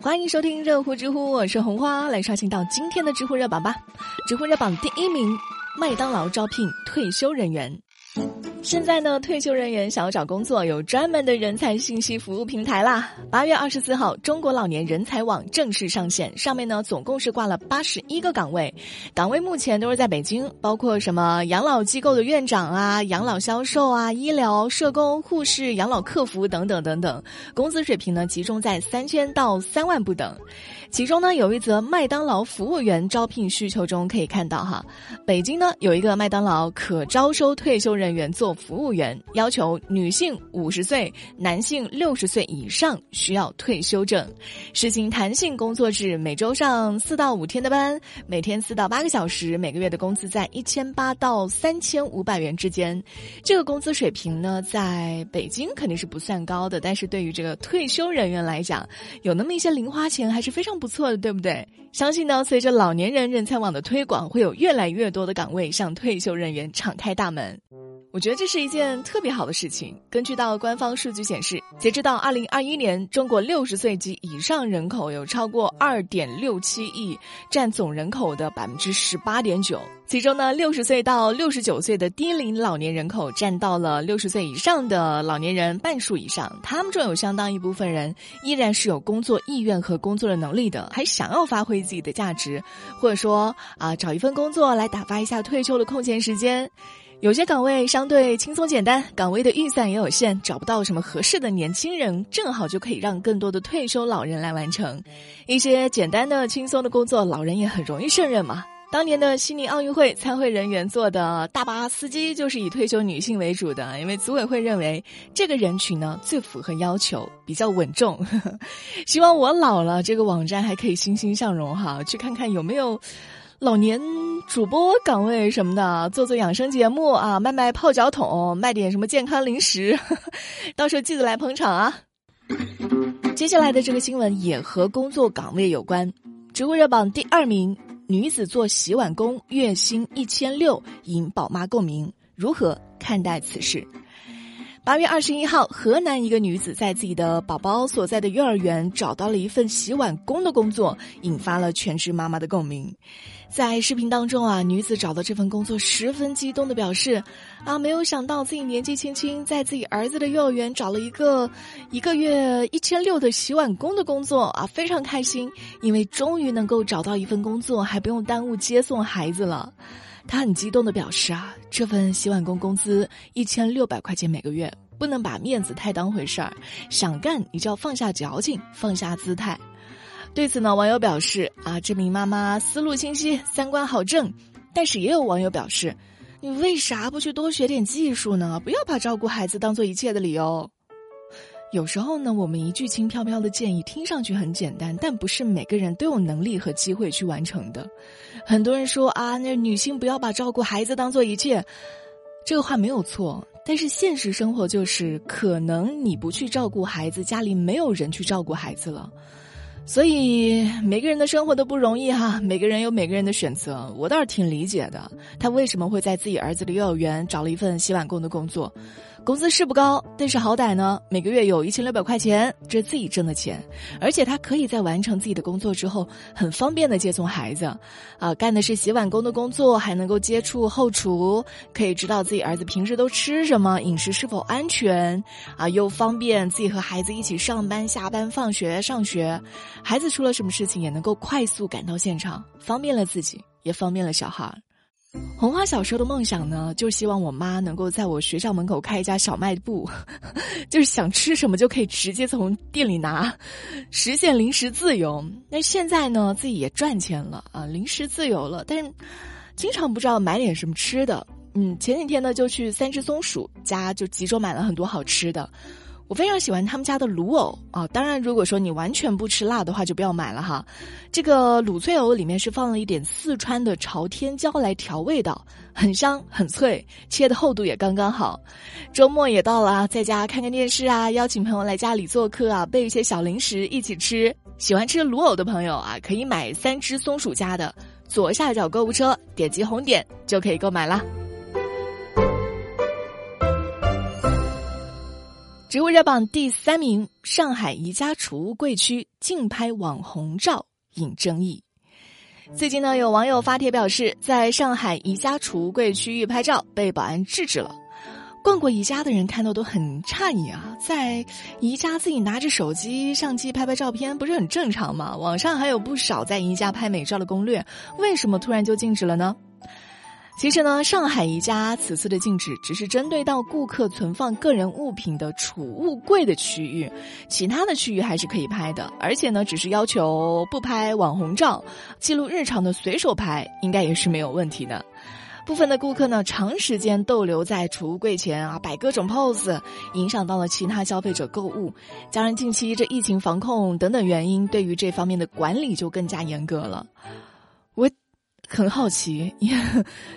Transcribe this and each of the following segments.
欢迎收听热乎知乎，我是红花，来刷新到今天的知乎热榜吧。知乎热榜第一名，麦当劳招聘退休人员。现在呢，退休人员想要找工作，有专门的人才信息服务平台啦。八月二十四号，中国老年人才网正式上线，上面呢总共是挂了八十一个岗位，岗位目前都是在北京，包括什么养老机构的院长啊、养老销售啊、医疗社工、护士、养老客服等等等等，工资水平呢集中在三千到三万不等。其中呢，有一则麦当劳服务员招聘需求中可以看到哈，北京呢有一个麦当劳可招收退休人员做服务员，要求女性五十岁，男性六十岁以上，需要退休证，实行弹性工作制，每周上四到五天的班，每天四到八个小时，每个月的工资在一千八到三千五百元之间。这个工资水平呢，在北京肯定是不算高的，但是对于这个退休人员来讲，有那么一些零花钱还是非常。不错的，对不对？相信呢，随着老年人人才网的推广，会有越来越多的岗位向退休人员敞开大门。我觉得这是一件特别好的事情。根据到官方数据显示，截止到二零二一年，中国六十岁及以上人口有超过二点六七亿，占总人口的百分之十八点九。其中呢，六十岁到六十九岁的低龄老年人口占到了六十岁以上的老年人半数以上。他们中有相当一部分人依然是有工作意愿和工作的能力的，还想要发挥自己的价值，或者说啊，找一份工作来打发一下退休的空闲时间。有些岗位相对轻松简单，岗位的预算也有限，找不到什么合适的年轻人，正好就可以让更多的退休老人来完成一些简单的、轻松的工作，老人也很容易胜任嘛。当年的悉尼奥运会参会人员做的大巴司机就是以退休女性为主的，因为组委会认为这个人群呢最符合要求，比较稳重。希望我老了，这个网站还可以欣欣向荣哈，去看看有没有。老年主播岗位什么的，做做养生节目啊，卖卖泡脚桶，卖点什么健康零食，到时候记得来捧场啊！接下来的这个新闻也和工作岗位有关，知乎热榜第二名，女子做洗碗工，月薪一千六，引宝妈共鸣，如何看待此事？八月二十一号，河南一个女子在自己的宝宝所在的幼儿园找到了一份洗碗工的工作，引发了全职妈妈的共鸣。在视频当中啊，女子找到这份工作，十分激动的表示：“啊，没有想到自己年纪轻轻，在自己儿子的幼儿园找了一个一个月一千六的洗碗工的工作啊，非常开心，因为终于能够找到一份工作，还不用耽误接送孩子了。”他很激动的表示啊，这份洗碗工工资一千六百块钱每个月，不能把面子太当回事儿，想干你就要放下矫情，放下姿态。对此呢，网友表示啊，这名妈妈思路清晰，三观好正。但是也有网友表示，你为啥不去多学点技术呢？不要把照顾孩子当做一切的理由。有时候呢，我们一句轻飘飘的建议听上去很简单，但不是每个人都有能力和机会去完成的。很多人说啊，那女性不要把照顾孩子当做一切，这个话没有错。但是现实生活就是，可能你不去照顾孩子，家里没有人去照顾孩子了。所以每个人的生活都不容易哈，每个人有每个人的选择，我倒是挺理解的。他为什么会在自己儿子的幼儿园找了一份洗碗工的工作？工资是不高，但是好歹呢，每个月有一千六百块钱，这是自己挣的钱，而且他可以在完成自己的工作之后，很方便的接送孩子，啊，干的是洗碗工的工作，还能够接触后厨，可以知道自己儿子平时都吃什么，饮食是否安全，啊，又方便自己和孩子一起上班、下班、放学、上学，孩子出了什么事情也能够快速赶到现场，方便了自己，也方便了小孩。红花小时候的梦想呢，就希望我妈能够在我学校门口开一家小卖部，就是想吃什么就可以直接从店里拿，实现零食自由。那现在呢，自己也赚钱了啊，零食自由了，但是经常不知道买点什么吃的。嗯，前几天呢，就去三只松鼠家就集中买了很多好吃的。我非常喜欢他们家的卤藕啊，当然如果说你完全不吃辣的话就不要买了哈。这个卤脆藕里面是放了一点四川的朝天椒来调味道，很香很脆，切的厚度也刚刚好。周末也到了，在家看看电视啊，邀请朋友来家里做客啊，备一些小零食一起吃。喜欢吃卤藕的朋友啊，可以买三只松鼠家的，左下角购物车点击红点就可以购买啦。植物热榜第三名，上海宜家储物柜区竞拍网红照引争议。最近呢，有网友发帖表示，在上海宜家储物柜区域拍照被保安制止了。逛过宜家的人看到都很诧异啊，在宜家自己拿着手机相机拍拍照片，不是很正常吗？网上还有不少在宜家拍美照的攻略，为什么突然就禁止了呢？其实呢，上海宜家此次的禁止只是针对到顾客存放个人物品的储物柜的区域，其他的区域还是可以拍的。而且呢，只是要求不拍网红照，记录日常的随手拍应该也是没有问题的。部分的顾客呢，长时间逗留在储物柜前啊，摆各种 pose，影响到了其他消费者购物。加上近期这疫情防控等等原因，对于这方面的管理就更加严格了。我。很好奇，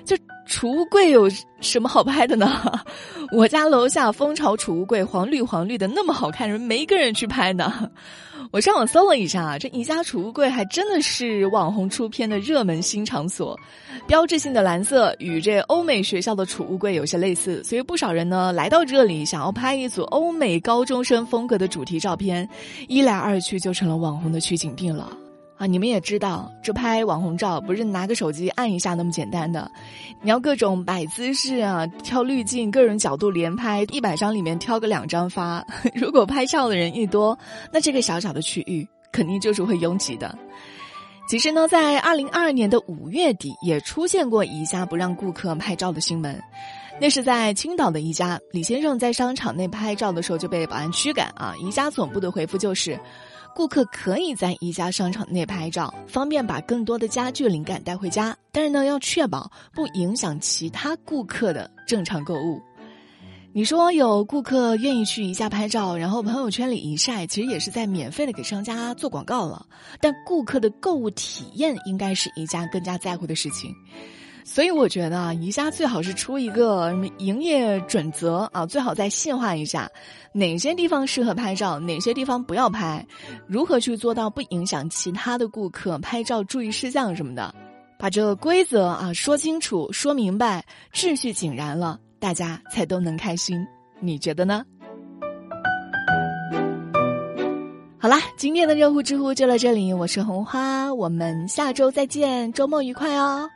就储物柜有什么好拍的呢？我家楼下蜂巢储物柜黄绿黄绿的那么好看，人没一个人去拍呢。我上网搜了一下，这宜家储物柜还真的是网红出片的热门新场所。标志性的蓝色与这欧美学校的储物柜有些类似，所以不少人呢来到这里想要拍一组欧美高中生风格的主题照片，一来二去就成了网红的取景地了。啊，你们也知道，这拍网红照不是拿个手机按一下那么简单的，你要各种摆姿势啊，挑滤镜，各种角度连拍，一百张里面挑个两张发。如果拍照的人一多，那这个小小的区域肯定就是会拥挤的。其实呢，在二零二二年的五月底，也出现过宜家不让顾客拍照的新闻，那是在青岛的一家，李先生在商场内拍照的时候就被保安驱赶啊。宜家总部的回复就是。顾客可以在宜家商场内拍照，方便把更多的家具灵感带回家。但是呢，要确保不影响其他顾客的正常购物。你说有顾客愿意去宜家拍照，然后朋友圈里一晒，其实也是在免费的给商家做广告了。但顾客的购物体验应该是宜家更加在乎的事情。所以我觉得啊，宜家最好是出一个什么营业准则啊，最好再细化一下，哪些地方适合拍照，哪些地方不要拍，如何去做到不影响其他的顾客拍照注意事项什么的，把这个规则啊说清楚、说明白，秩序井然了，大家才都能开心。你觉得呢？好啦，今天的热乎知乎就到这里，我是红花，我们下周再见，周末愉快哦。